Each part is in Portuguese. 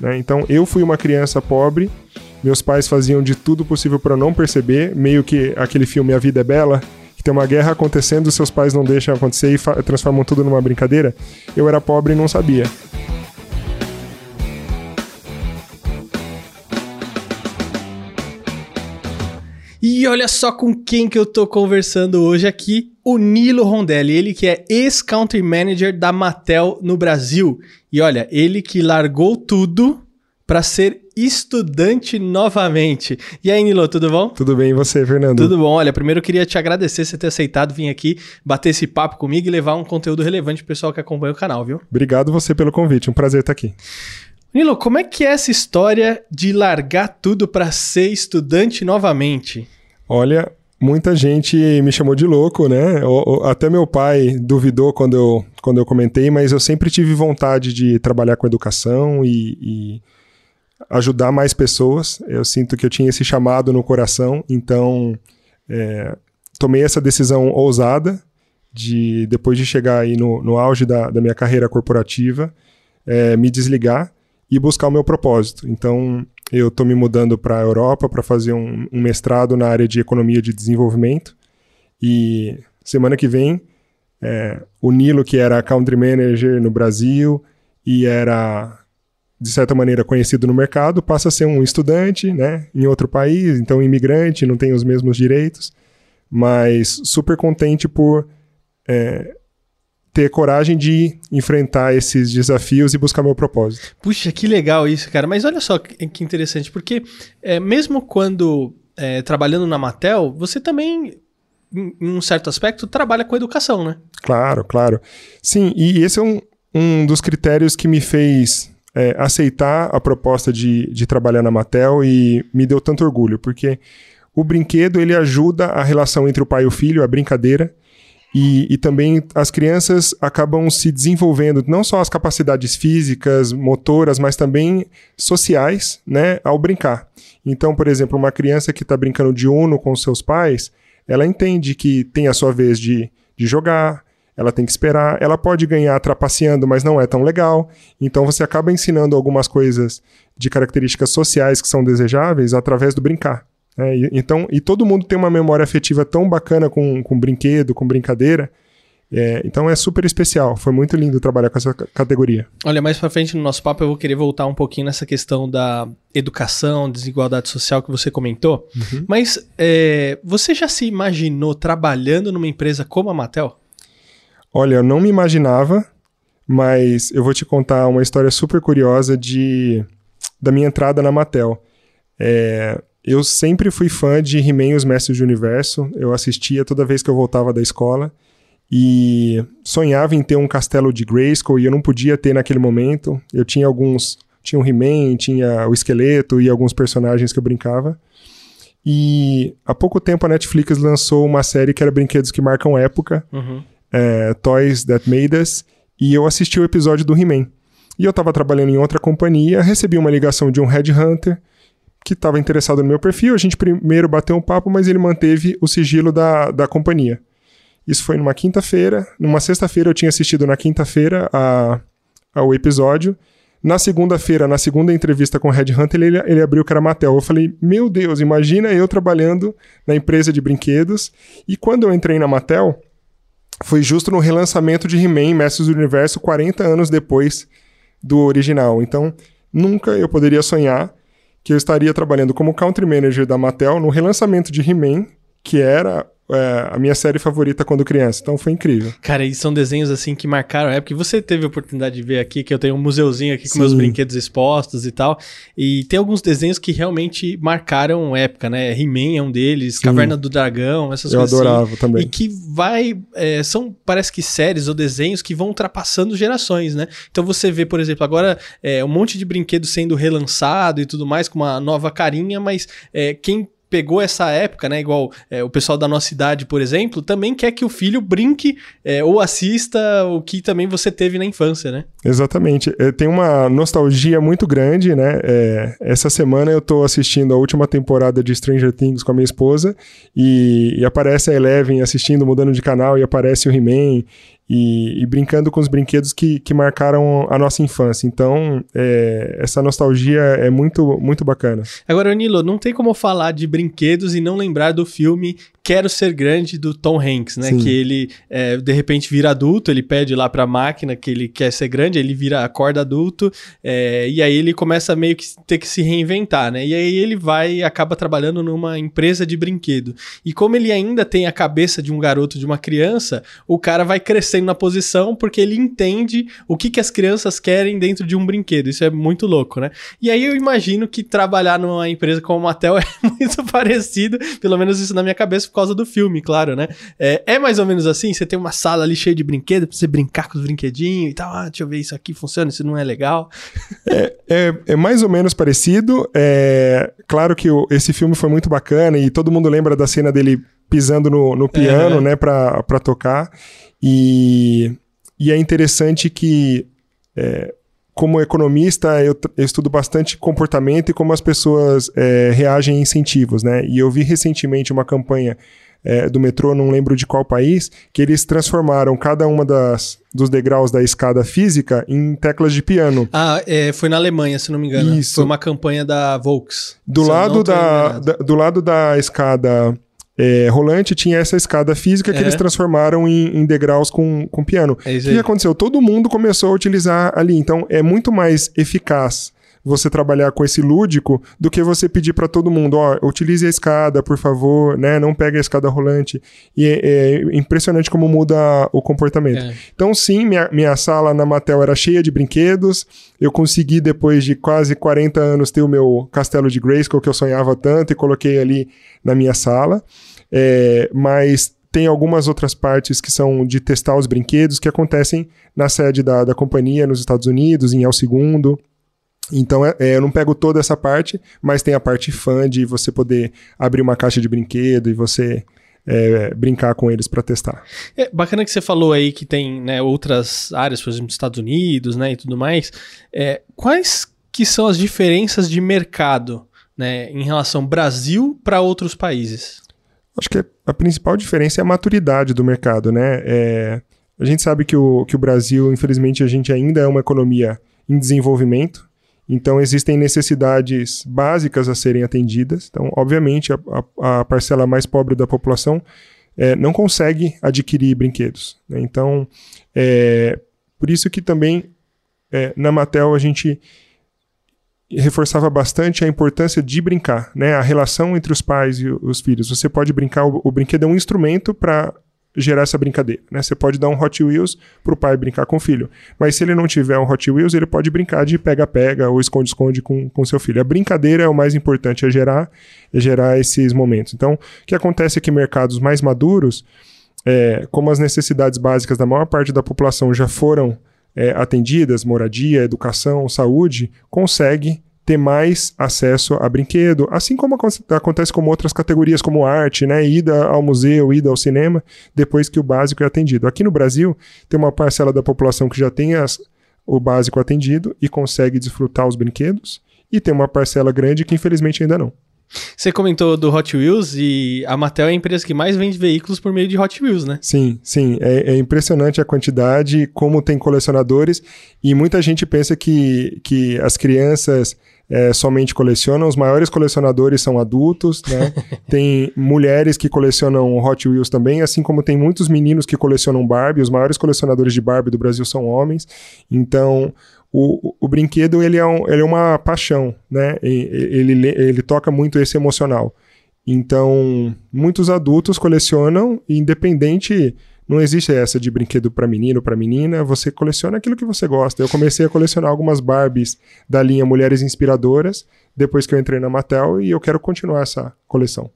Né? Então eu fui uma criança pobre, meus pais faziam de tudo possível para não perceber, meio que aquele filme A Vida é Bela, que tem uma guerra acontecendo, seus pais não deixam acontecer e transformam tudo numa brincadeira. Eu era pobre e não sabia. E olha só com quem que eu tô conversando hoje aqui, o Nilo Rondelli, ele que é ex-country manager da Mattel no Brasil. E olha, ele que largou tudo para ser estudante novamente. E aí, Nilo, tudo bom? Tudo bem, e você, Fernando? Tudo bom. Olha, primeiro eu queria te agradecer você ter aceitado vir aqui, bater esse papo comigo e levar um conteúdo relevante pro pessoal que acompanha o canal, viu? Obrigado você pelo convite, um prazer estar aqui. Nilo, como é que é essa história de largar tudo para ser estudante novamente? Olha, muita gente me chamou de louco, né? Até meu pai duvidou quando eu, quando eu comentei, mas eu sempre tive vontade de trabalhar com educação e, e ajudar mais pessoas. Eu sinto que eu tinha esse chamado no coração, então é, tomei essa decisão ousada de, depois de chegar aí no, no auge da, da minha carreira corporativa, é, me desligar e buscar o meu propósito. Então, eu estou me mudando para a Europa para fazer um, um, mestrado na área de economia de desenvolvimento. E semana que vem, é, o Nilo, que era country manager no Brasil e era, de certa maneira, conhecido no mercado, passa a ser um estudante né, em outro país, então imigrante, não tem os mesmos direitos, mas super contente por é, ter coragem de enfrentar esses desafios e buscar meu propósito. Puxa, que legal isso, cara. Mas olha só que interessante, porque é, mesmo quando é, trabalhando na Matel, você também, em um certo aspecto, trabalha com educação, né? Claro, claro. Sim, e esse é um, um dos critérios que me fez é, aceitar a proposta de, de trabalhar na Matel e me deu tanto orgulho, porque o brinquedo ele ajuda a relação entre o pai e o filho, a brincadeira. E, e, também as crianças acabam se desenvolvendo não só as capacidades físicas, motoras, mas também sociais, né, ao brincar. Então, por exemplo, uma criança que está brincando de uno com seus pais, ela entende que tem a sua vez de, de jogar, ela tem que esperar, ela pode ganhar trapaceando, mas não é tão legal. Então você acaba ensinando algumas coisas de características sociais que são desejáveis através do brincar. É, e, então, e todo mundo tem uma memória afetiva tão bacana com, com brinquedo, com brincadeira. É, então é super especial. Foi muito lindo trabalhar com essa categoria. Olha, mais pra frente no nosso papo eu vou querer voltar um pouquinho nessa questão da educação, desigualdade social que você comentou. Uhum. Mas é, você já se imaginou trabalhando numa empresa como a Mattel? Olha, eu não me imaginava, mas eu vou te contar uma história super curiosa de da minha entrada na Mattel. É, eu sempre fui fã de He-Man os Mestres do Universo. Eu assistia toda vez que eu voltava da escola. E sonhava em ter um castelo de Grayskull e eu não podia ter naquele momento. Eu tinha alguns... Tinha o He-Man, tinha o Esqueleto e alguns personagens que eu brincava. E há pouco tempo a Netflix lançou uma série que era Brinquedos que Marcam Época. Uhum. É, Toys That Made Us. E eu assisti o episódio do He-Man. E eu estava trabalhando em outra companhia, recebi uma ligação de um headhunter que estava interessado no meu perfil. A gente primeiro bateu um papo, mas ele manteve o sigilo da, da companhia. Isso foi numa quinta-feira. Numa sexta-feira eu tinha assistido na quinta-feira ao episódio. Na segunda-feira, na segunda entrevista com o Red Hunter, ele, ele abriu que era Mattel. Eu falei, meu Deus, imagina eu trabalhando na empresa de brinquedos. E quando eu entrei na Mattel, foi justo no relançamento de He-Man Mestres do Universo, 40 anos depois do original. Então, nunca eu poderia sonhar que eu estaria trabalhando como country manager da Mattel no relançamento de He-Man, que era é, a minha série favorita quando criança. Então foi incrível. Cara, e são desenhos assim que marcaram a época. E você teve a oportunidade de ver aqui, que eu tenho um museuzinho aqui Sim. com meus brinquedos expostos e tal. E tem alguns desenhos que realmente marcaram época, né? He-Man é um deles, Sim. Caverna do Dragão, essas eu coisas. Eu adorava assim. também. E que vai. É, são, parece que séries ou desenhos que vão ultrapassando gerações, né? Então você vê, por exemplo, agora é, um monte de brinquedos sendo relançado e tudo mais, com uma nova carinha, mas é, quem pegou essa época, né? Igual é, o pessoal da nossa idade, por exemplo, também quer que o filho brinque é, ou assista o que também você teve na infância, né? Exatamente. É, tem uma nostalgia muito grande, né? É, essa semana eu tô assistindo a última temporada de Stranger Things com a minha esposa e, e aparece a Eleven assistindo, mudando de canal e aparece o He-Man e, e, brincando com os brinquedos que, que marcaram a nossa infância. Então, é, essa nostalgia é muito, muito bacana. Agora, Nilo, não tem como falar de brinquedos e não lembrar do filme Quero Ser Grande do Tom Hanks, né? Sim. Que ele, é, de repente, vira adulto, ele pede lá pra máquina que ele quer ser grande, ele vira, acorda adulto, é, e aí ele começa meio que ter que se reinventar, né? E aí ele vai e acaba trabalhando numa empresa de brinquedo. E como ele ainda tem a cabeça de um garoto, de uma criança, o cara vai crescendo na posição porque ele entende o que, que as crianças querem dentro de um brinquedo. Isso é muito louco, né? E aí eu imagino que trabalhar numa empresa como a Mattel é muito parecido, pelo menos isso na minha cabeça, causa do filme, claro, né? É, é, mais ou menos assim? Você tem uma sala ali cheia de brinquedos pra você brincar com os brinquedinhos e tal. Ah, deixa eu ver isso aqui funciona, isso não é legal. É, é, é mais ou menos parecido. É, claro que o, esse filme foi muito bacana e todo mundo lembra da cena dele pisando no, no piano, né, pra, pra tocar. E, e é interessante que é, como economista, eu, eu, estudo bastante comportamento e como as pessoas é, reagem a incentivos, né? E eu vi recentemente uma campanha é, do metrô, não lembro de qual país, que eles transformaram cada uma das dos degraus da escada física em teclas de piano. Ah, é, foi na Alemanha, se não me engano. Isso. Foi uma campanha da Volks. Do, lado da, da, do lado da escada é, rolante tinha essa escada física que é. eles transformaram em, em, degraus com, com piano. É o que aconteceu? Todo mundo começou a utilizar ali. Então é muito mais eficaz você trabalhar com esse lúdico do que você pedir para todo mundo, ó, utilize a escada, por favor, né? Não pegue a escada rolante. E é, é impressionante como muda o comportamento. É. Então, sim, minha, minha sala na Mattel era cheia de brinquedos. Eu consegui, depois de quase 40 anos, ter o meu castelo de Grayskull, que eu sonhava tanto, e coloquei ali na minha sala. É, mas tem algumas outras partes que são de testar os brinquedos que acontecem na sede da, da companhia nos Estados Unidos, em El Segundo. Então é, é, eu não pego toda essa parte, mas tem a parte fã de você poder abrir uma caixa de brinquedo e você é, brincar com eles para testar. É bacana que você falou aí que tem né, outras áreas, por exemplo, Estados Unidos, né, e tudo mais. É, quais que são as diferenças de mercado, né, em relação Brasil para outros países? Acho que a principal diferença é a maturidade do mercado, né? É, a gente sabe que o, que o Brasil, infelizmente, a gente ainda é uma economia em desenvolvimento, então, existem necessidades básicas a serem atendidas. Então, obviamente, a, a, a parcela mais pobre da população é, não consegue adquirir brinquedos. Né? Então, é, por isso que também é, na Mattel a gente reforçava bastante a importância de brincar, né? A relação entre os pais e os filhos. Você pode brincar, o, o brinquedo é um instrumento para gerar essa brincadeira. Né? Você pode dar um Hot Wheels para o pai brincar com o filho. Mas se ele não tiver um Hot Wheels, ele pode brincar de pega-pega ou esconde-esconde com, com seu filho. A brincadeira é o mais importante, é gerar, é gerar esses momentos. Então, o que acontece é que mercados mais maduros, é, como as necessidades básicas da maior parte da população já foram é, atendidas, moradia, educação, saúde, consegue ter mais acesso a brinquedo, assim como acontece com outras categorias como arte, né, ida ao museu, ida ao cinema, depois que o básico é atendido. Aqui no Brasil, tem uma parcela da população que já tem as, o básico atendido e consegue desfrutar os brinquedos, e tem uma parcela grande que infelizmente ainda não. Você comentou do Hot Wheels e a Mattel é a empresa que mais vende veículos por meio de Hot Wheels, né? Sim, sim. É, é, impressionante a quantidade, como tem colecionadores, e muita gente pensa que, que as crianças é, somente colecionam. Os maiores colecionadores são adultos, né? tem mulheres que colecionam Hot Wheels também, assim como tem muitos meninos que colecionam Barbie. Os maiores colecionadores de Barbie do Brasil são homens. Então, o, o, brinquedo ele é, um, ele é uma paixão, né? Ele, ele, ele toca muito esse emocional. Então, muitos adultos colecionam, independente não existe essa de brinquedo para menino, para menina. Você coleciona aquilo que você gosta. Eu comecei a colecionar algumas Barbies da linha Mulheres Inspiradoras depois que eu entrei na Mattel e eu quero continuar essa coleção.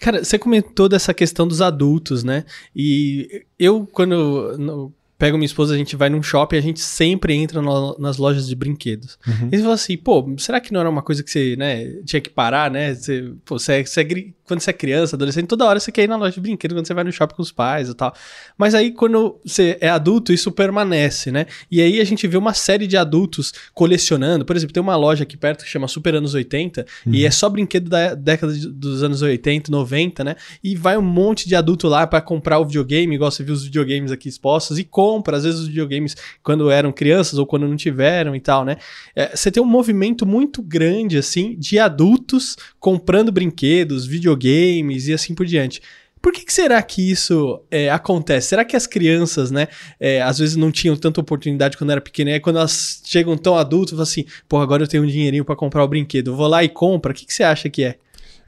Cara, você comentou dessa questão dos adultos, né? E eu, quando no, pego minha esposa, a gente vai num shopping, a gente sempre entra no, nas lojas de brinquedos. Uhum. E você fala assim, pô, será que não era uma coisa que você, né, tinha que parar, né? Você, pô, você, é, você é quando você é criança, adolescente, toda hora você quer ir na loja de brinquedo quando você vai no shopping com os pais e tal. Mas aí, quando você é adulto, isso permanece, né? E aí a gente vê uma série de adultos colecionando. Por exemplo, tem uma loja aqui perto que chama Super Anos 80 uhum. e é só brinquedo da década de, dos anos 80, 90, né? E vai um monte de adulto lá para comprar o videogame, igual você viu os videogames aqui expostos, e compra, às vezes, os videogames quando eram crianças ou quando não tiveram e tal, né? É, você tem um movimento muito grande, assim, de adultos comprando brinquedos, videogames e assim por diante. Por que, que será que isso é, acontece? Será que as crianças, né, é, às vezes não tinham tanta oportunidade quando era pequena, e aí quando elas chegam tão adultas, falam assim, pô, agora eu tenho um dinheirinho para comprar o brinquedo, vou lá e compra. O que, que você acha que é?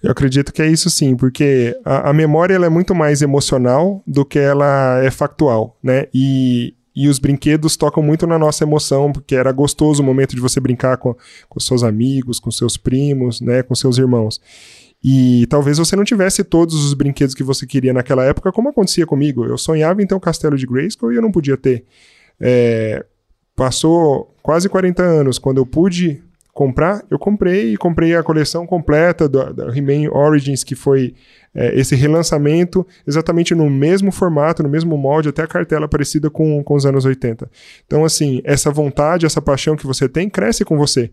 Eu acredito que é isso sim, porque a, a memória ela é muito mais emocional do que ela é factual, né? E, e os brinquedos tocam muito na nossa emoção, porque era gostoso o momento de você brincar com, com seus amigos, com seus primos, né, com seus irmãos. E talvez você não tivesse todos os brinquedos que você queria naquela época, como acontecia comigo. Eu sonhava em ter um castelo de Grayskull e eu não podia ter. É, passou quase 40 anos, quando eu pude comprar, eu comprei e comprei a coleção completa da He-Man Origins, que foi é, esse relançamento exatamente no mesmo formato, no mesmo molde, até a cartela parecida com, com os anos 80. Então, assim, essa vontade, essa paixão que você tem, cresce com você.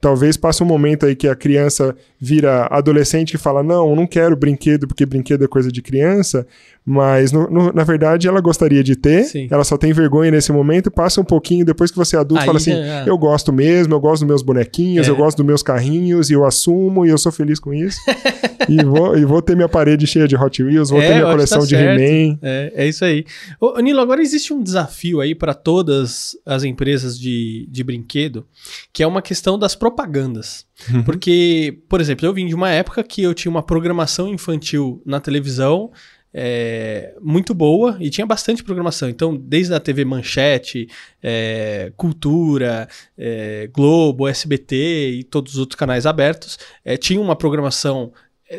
Talvez passe um momento aí que a criança vira adolescente e fala: Não, não quero brinquedo porque brinquedo é coisa de criança, mas no, no, na verdade ela gostaria de ter, Sim. ela só tem vergonha nesse momento, passa um pouquinho, depois que você é adulto, aí, fala assim: é. Eu gosto mesmo, eu gosto dos meus bonequinhos, é. eu gosto dos meus carrinhos, e eu assumo, e eu sou feliz com isso. e, vou, e vou ter minha parede cheia de Hot Wheels, vou é, ter minha coleção tá de He-Man. É, é isso aí. Ô, Nilo, agora existe um desafio aí para todas as empresas de, de brinquedo, que é uma questão das propagandas. Uhum. Porque, por exemplo, eu vim de uma época que eu tinha uma programação infantil na televisão é, muito boa e tinha bastante programação. Então, desde a TV Manchete, é, Cultura, é, Globo, SBT e todos os outros canais abertos, é, tinha uma programação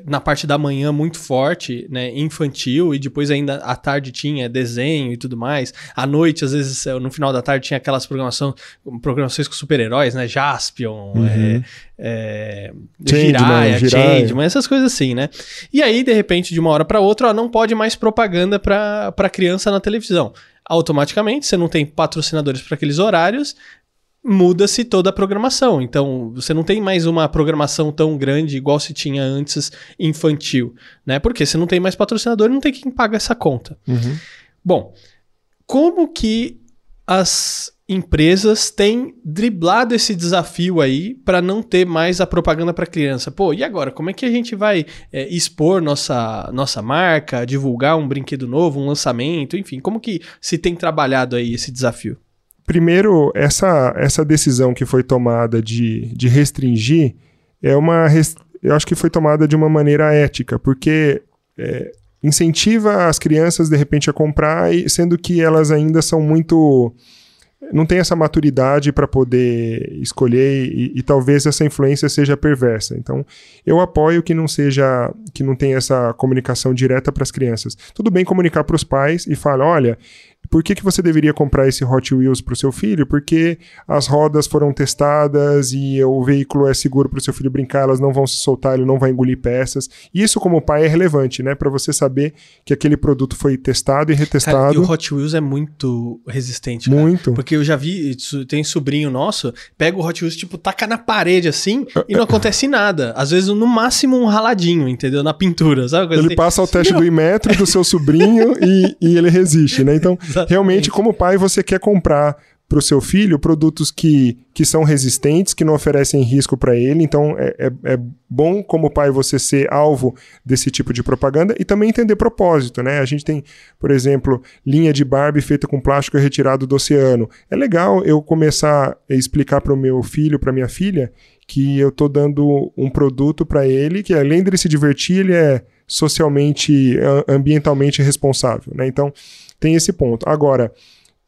na parte da manhã muito forte, né, infantil, e depois ainda à tarde tinha desenho e tudo mais. À noite, às vezes, no final da tarde tinha aquelas programação, programações com super-heróis, né, Jaspion, uhum. é, é, Changeman, essas coisas assim, né. E aí, de repente, de uma hora para outra, ó, não pode mais propaganda para criança na televisão automaticamente, você não tem patrocinadores para aqueles horários, muda-se toda a programação. Então, você não tem mais uma programação tão grande igual se tinha antes infantil, né? Porque você não tem mais patrocinador e não tem quem paga essa conta. Uhum. Bom, como que as empresas têm driblado esse desafio aí para não ter mais a propaganda para criança. Pô, e agora? Como é que a gente vai é, expor nossa, nossa marca, divulgar um brinquedo novo, um lançamento, enfim? Como que se tem trabalhado aí esse desafio? Primeiro, essa, essa decisão que foi tomada de, de restringir é uma. Eu acho que foi tomada de uma maneira ética, porque é, incentiva as crianças, de repente, a comprar, sendo que elas ainda são muito não tem essa maturidade para poder escolher e, e, talvez essa influência seja perversa. Então, eu apoio que não seja, que não tenha essa comunicação direta para as crianças. Tudo bem comunicar para os pais e falar, olha, por que, que você deveria comprar esse Hot Wheels para o seu filho? Porque as rodas foram testadas e o veículo é seguro para o seu filho brincar, elas não vão se soltar, ele não vai engolir peças. Isso, como pai, é relevante, né? Para você saber que aquele produto foi testado e retestado. Cara, e o Hot Wheels é muito resistente. Cara. Muito. Porque eu já vi, tem sobrinho nosso, pega o Hot Wheels, tipo, taca na parede assim e não acontece nada. Às vezes, no máximo, um raladinho, entendeu? Na pintura, sabe? Ele assim. passa o teste do Imetro do seu sobrinho e, e ele resiste, né? Então. Realmente, como pai, você quer comprar para o seu filho produtos que, que são resistentes, que não oferecem risco para ele. Então, é, é, é, bom, como pai, você ser alvo desse tipo de propaganda e também entender propósito. Né? A gente tem, por exemplo, linha de Barbie feita com plástico retirado do oceano. É legal eu começar a explicar para o meu filho, para minha filha, que eu estou dando um produto para ele que, além de ele se divertir, ele é socialmente, ambientalmente responsável. Né? Então, tem esse ponto. Agora,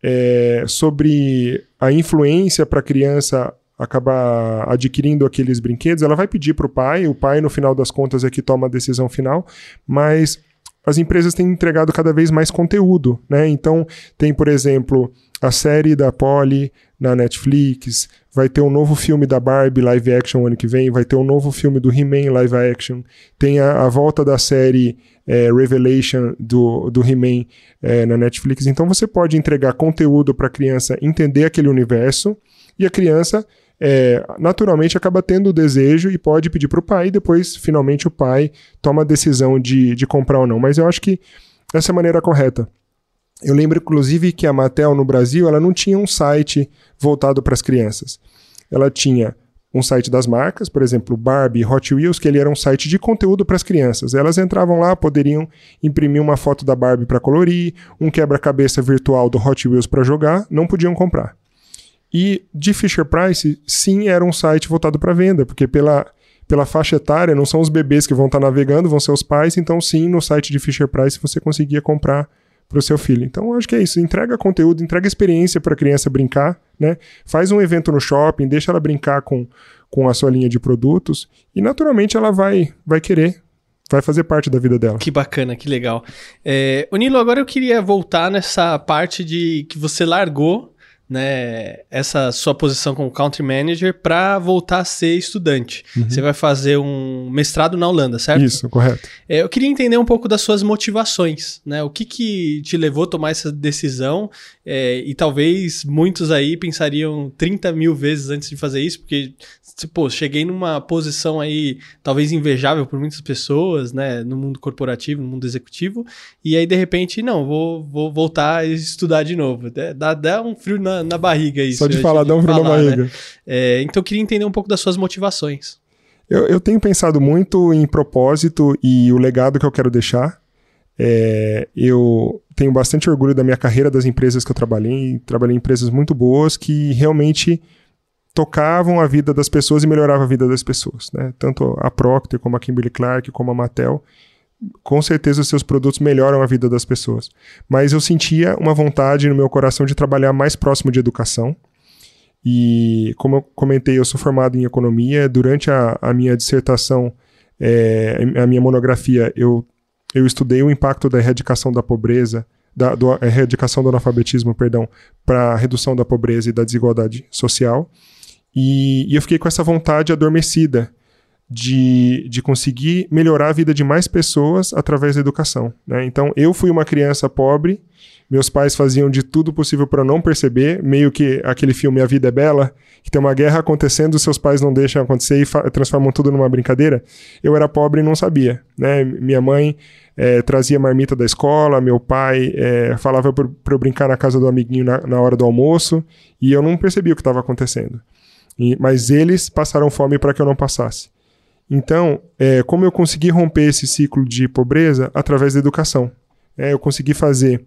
é, sobre a influência para a criança acabar adquirindo aqueles brinquedos, ela vai pedir para o pai, o pai, no final das contas, é que toma a decisão final, mas as empresas têm entregado cada vez mais conteúdo, né? Então, tem, por exemplo, a série da Polly na Netflix, vai ter um novo filme da Barbie live action ano que vem, vai ter um novo filme do He-Man live action, tem a, a volta da série é, Revelation do, do He-Man é, na Netflix. Então você pode entregar conteúdo para a criança entender aquele universo e a criança é, naturalmente acaba tendo o desejo e pode pedir para o pai, e depois, finalmente, o pai toma a decisão de, de comprar ou não. Mas eu acho que essa é a maneira correta. Eu lembro, inclusive, que a Mattel no Brasil ela não tinha um site voltado para as crianças. Ela tinha um site das marcas, por exemplo, Barbie, Hot Wheels, que ele era um site de conteúdo para as crianças. Elas entravam lá, poderiam imprimir uma foto da Barbie para colorir, um quebra-cabeça virtual do Hot Wheels para jogar, não podiam comprar. E de Fisher Price, sim, era um site voltado para venda, porque pela, pela faixa etária não são os bebês que vão estar tá navegando, vão ser os pais, então sim, no site de Fisher Price você conseguia comprar para o seu filho. Então, acho que é isso. Entrega conteúdo, entrega experiência para a criança brincar, né? Faz um evento no shopping, deixa ela brincar com, com a sua linha de produtos e, naturalmente, ela vai, vai querer vai fazer parte da vida dela. Que bacana, que legal. É, Nilo, agora eu queria voltar nessa parte de que você largou né, essa sua posição como country manager para voltar a ser estudante. Uhum. Você vai fazer um mestrado na Holanda, certo? Isso, correto. É, eu queria entender um pouco das suas motivações, né? O que, que te levou a tomar essa decisão? É, e talvez muitos aí pensariam 30 mil vezes antes de fazer isso, porque pô, cheguei numa posição aí talvez invejável por muitas pessoas, né, no mundo corporativo, no mundo executivo, e aí de repente, não, vou, vou voltar a estudar de novo. Dá, dá um frio na, na barriga isso. Só de falar, dá um frio falar, na barriga. Né? É, então eu queria entender um pouco das suas motivações. Eu, eu tenho pensado muito em propósito e o legado que eu quero deixar. É, eu tenho bastante orgulho da minha carreira, das empresas que eu trabalhei. Trabalhei em empresas muito boas que realmente tocavam a vida das pessoas e melhoravam a vida das pessoas. Né? Tanto a Procter, como a Kimberly Clark, como a Mattel. Com certeza os seus produtos melhoram a vida das pessoas. Mas eu sentia uma vontade no meu coração de trabalhar mais próximo de educação. E como eu comentei, eu sou formado em economia. Durante a, a minha dissertação, é, a minha monografia, eu, eu estudei o impacto da erradicação da pobreza, da do, erradicação do analfabetismo, perdão, para a redução da pobreza e da desigualdade social. E, e eu fiquei com essa vontade adormecida de, de conseguir melhorar a vida de mais pessoas através da educação. Né? Então, eu fui uma criança pobre, meus pais faziam de tudo possível para não perceber, meio que aquele filme A Vida é Bela, que tem uma guerra acontecendo, seus pais não deixam acontecer e transformam tudo numa brincadeira. Eu era pobre e não sabia. Né? Minha mãe é, trazia marmita da escola, meu pai é, falava para eu brincar na casa do amiguinho na, na hora do almoço, e eu não percebia o que estava acontecendo. E, mas eles passaram fome para que eu não passasse. Então, é, como eu consegui romper esse ciclo de pobreza? Através da educação. É, eu consegui fazer.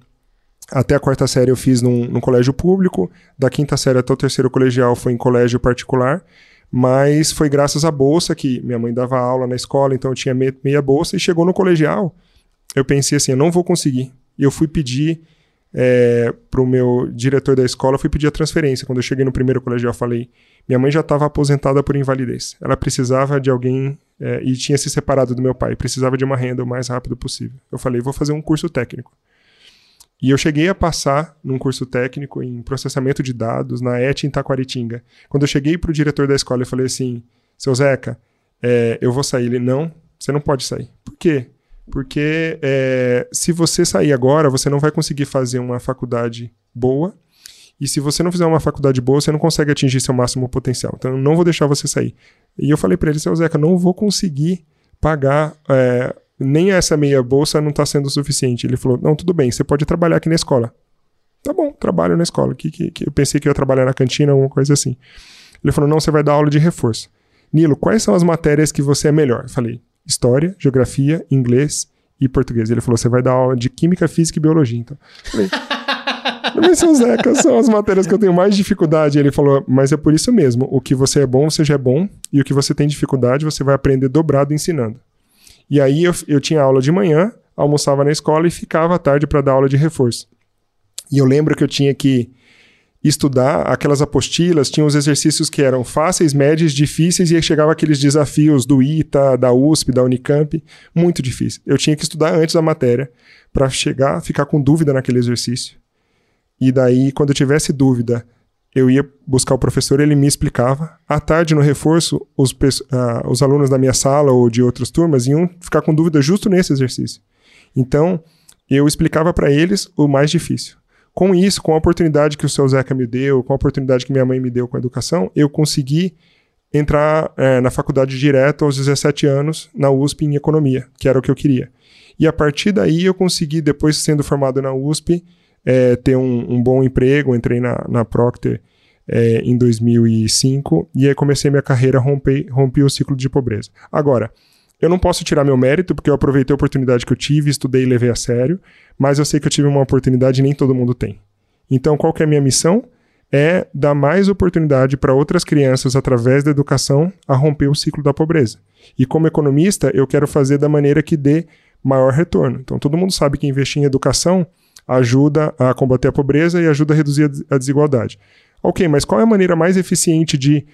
Até a quarta série eu fiz num, num, colégio público, da quinta série até o terceiro colegial foi em colégio particular, mas foi graças à bolsa que minha mãe dava aula na escola, então eu tinha meia bolsa, e chegou no colegial, eu pensei assim, eu não vou conseguir. E eu fui pedir é, para o meu diretor da escola, fui pedir a transferência. Quando eu cheguei no primeiro colegial, falei: minha mãe já estava aposentada por invalidez. Ela precisava de alguém é, e tinha se separado do meu pai, precisava de uma renda o mais rápido possível. Eu falei: vou fazer um curso técnico. E eu cheguei a passar num curso técnico em processamento de dados na ET em Taquaritinga. Quando eu cheguei para o diretor da escola, eu falei assim: seu Zeca, é, eu vou sair. Ele: não, você não pode sair. Por quê? Porque é, se você sair agora, você não vai conseguir fazer uma faculdade boa. E se você não fizer uma faculdade boa, você não consegue atingir seu máximo potencial. Então, eu não vou deixar você sair. E eu falei para ele, seu Zeca, não vou conseguir pagar. É, nem essa meia bolsa não está sendo suficiente. Ele falou: não, tudo bem, você pode trabalhar aqui na escola. Tá bom, trabalho na escola. Que, que, que eu pensei que ia trabalhar na cantina, alguma coisa assim. Ele falou: não, você vai dar aula de reforço. Nilo, quais são as matérias que você é melhor? Eu falei: história, geografia, inglês e português. Ele falou: você vai dar aula de química, física e biologia. Então, falei, mas seu Zeca, são as matérias que eu tenho mais dificuldade. Ele falou, mas é por isso mesmo. O que você é bom, você já é bom. E o que você tem dificuldade, você vai aprender dobrado ensinando. E aí eu, eu tinha aula de manhã, almoçava na escola e ficava à tarde para dar aula de reforço. E eu lembro que eu tinha que estudar aquelas apostilas, tinha os exercícios que eram fáceis, médios, difíceis, e chegava aqueles desafios do ITA, da USP, da Unicamp, muito difícil. Eu tinha que estudar antes da matéria para chegar, ficar com dúvida naquele exercício. E daí, quando eu tivesse dúvida, eu ia buscar o professor, ele me explicava. À tarde, no reforço, os, uh, os alunos da minha sala ou de outras turmas iam ficar com dúvida justo nesse exercício. Então, eu explicava para eles o mais difícil. Com isso, com a oportunidade que o seu Zeca me deu, com a oportunidade que minha mãe me deu com a educação, eu consegui entrar é, na faculdade direto aos 17 anos, na USP, em economia, que era o que eu queria. E a partir daí eu consegui, depois sendo formado na USP, é, ter um, um, bom emprego. Entrei na, na Procter é, em 2005 e aí comecei minha carreira, rompi, rompi o ciclo de pobreza. Agora, eu não posso tirar meu mérito, porque eu aproveitei a oportunidade que eu tive, estudei e levei a sério, mas eu sei que eu tive uma oportunidade e nem todo mundo tem. Então, qual que é a minha missão? É dar mais oportunidade para outras crianças, através da educação, a romper o ciclo da pobreza. E como economista, eu quero fazer da maneira que dê maior retorno. Então, todo mundo sabe que investir em educação ajuda a combater a pobreza e ajuda a reduzir a desigualdade. Ok, mas qual é a maneira mais eficiente de,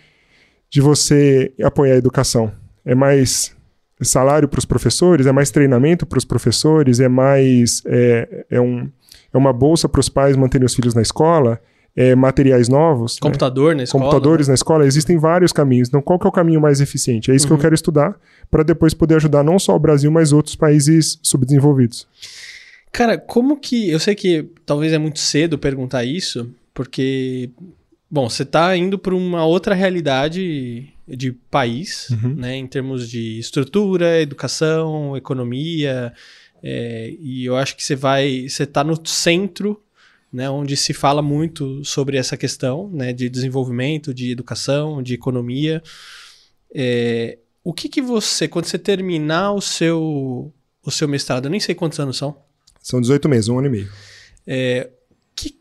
de você apoiar a educação? É mais salário para os professores, é mais treinamento para os professores, é mais é, é, um, é uma bolsa para os pais manterem os filhos na escola, é materiais novos. Né? Computador né? na escola. Computadores né? na escola. Existem vários caminhos. Então, qual que é o caminho mais eficiente? É isso uhum. que eu uhum. quero estudar para depois poder ajudar não só o Brasil, mas outros países subdesenvolvidos. Cara, como que. Eu sei que talvez é muito cedo perguntar isso, porque. Bom, você está indo para uma outra realidade de país, uhum. né, em termos de estrutura, educação, economia, é, e eu acho que você vai, você está no centro, né, onde se fala muito sobre essa questão, né, de desenvolvimento, de educação, de economia. É, o que que você, quando você terminar o seu, o seu mestrado, eu nem sei quantos anos são. São 18 meses, um ano e meio. É, que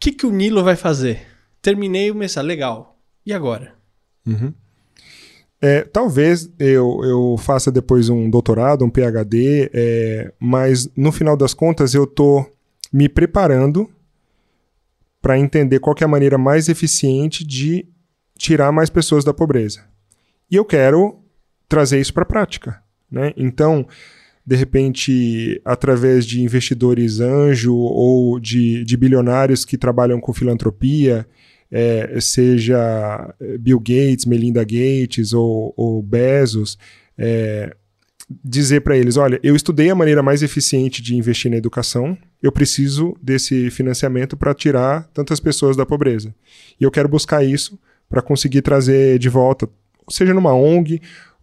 que que o Nilo vai fazer? Terminei o mestrado, legal. E agora? Uhum. É, talvez eu, eu faça depois um doutorado, um PhD, é, mas no final das contas eu estou me preparando para entender qual é a maneira mais eficiente de tirar mais pessoas da pobreza. E eu quero trazer isso para a prática. Né? Então, de repente, através de investidores anjo ou de, de bilionários que trabalham com filantropia, é, seja é, Bill Gates, Melinda Gates ou, ou Bezos, é, dizer para eles: olha, eu estudei a maneira mais eficiente de investir na educação, eu preciso desse financiamento para tirar tantas pessoas da pobreza. E eu quero buscar isso para conseguir trazer de volta, seja numa ONG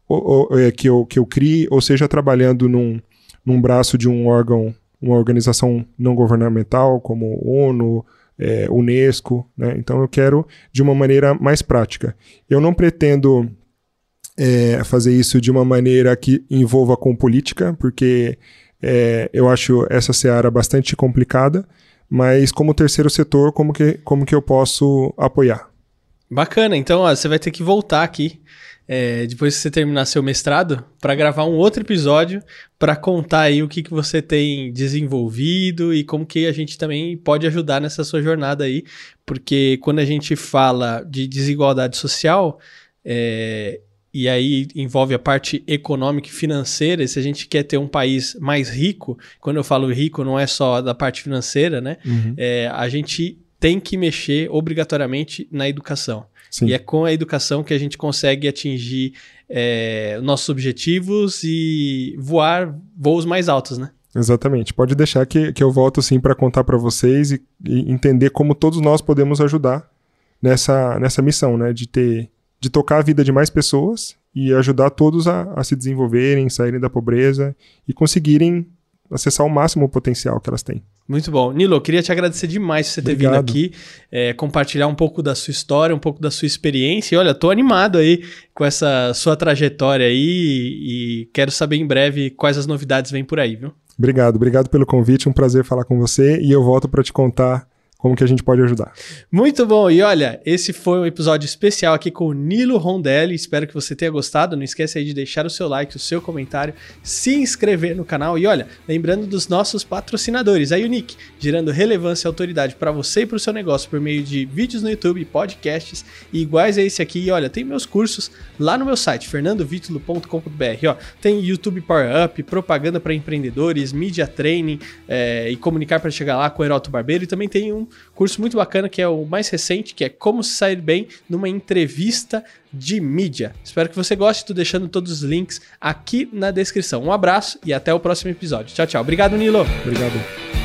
ou, ou, é, que, eu, que eu crie, ou seja trabalhando num, num braço de um órgão, uma organização não governamental como ONU é, Unesco, né? Então eu quero de uma maneira mais prática. Eu não pretendo é, fazer isso de uma maneira que envolva com política, porque é, eu acho essa seara bastante complicada, mas como terceiro setor, como que, como que eu posso apoiar? Bacana, então ó, você vai ter que voltar aqui é, depois que você terminar seu mestrado, para gravar um outro episódio para contar aí o que, que você tem desenvolvido e como que a gente também pode ajudar nessa sua jornada aí, porque quando a gente fala de desigualdade social, é, e aí envolve a parte econômica e financeira, e se a gente quer ter um país mais rico, quando eu falo rico não é só da parte financeira, né? Uhum. É, a gente tem que mexer obrigatoriamente na educação. Sim. E é com a educação que a gente consegue atingir é, nossos objetivos e voar voos mais altos, né? Exatamente. Pode deixar que, que eu volto sim para contar para vocês e, e, entender como todos nós podemos ajudar nessa, nessa missão, né? De ter de tocar a vida de mais pessoas e ajudar todos a, a se desenvolverem, saírem da pobreza e conseguirem acessar o máximo o potencial que elas têm. Muito bom. Nilo, eu queria te agradecer demais por você ter vindo aqui, é, compartilhar um pouco da sua história, um pouco da sua experiência. E olha, tô animado aí com essa sua trajetória aí e quero saber em breve quais as novidades vêm por aí, viu? Obrigado, obrigado pelo convite, um prazer falar com você e eu volto para te contar como que a gente pode ajudar. Muito bom. E olha, esse foi um episódio especial aqui com o Nilo Rondelli. Espero que você tenha gostado. Não esquece aí de deixar o seu like, o seu comentário, se inscrever no canal. E olha, lembrando dos nossos patrocinadores, a Unique, gerando relevância e autoridade para você e para o seu negócio por meio de vídeos no YouTube, podcasts e iguais a esse aqui. E olha, tem meus cursos lá no meu site, fernandovitulo.com.br. Ó, tem YouTube Power Up, propaganda para empreendedores, media training é, e comunicar para chegar lá com o Heroto Barbeiro. E também tem um curso muito bacana que é o mais recente, que é Como sair bem numa entrevista de mídia. Espero que você goste, estou deixando todos os links aqui na descrição. Um abraço e até o próximo episódio. Tchau, tchau. Obrigado, Nilo. Obrigado.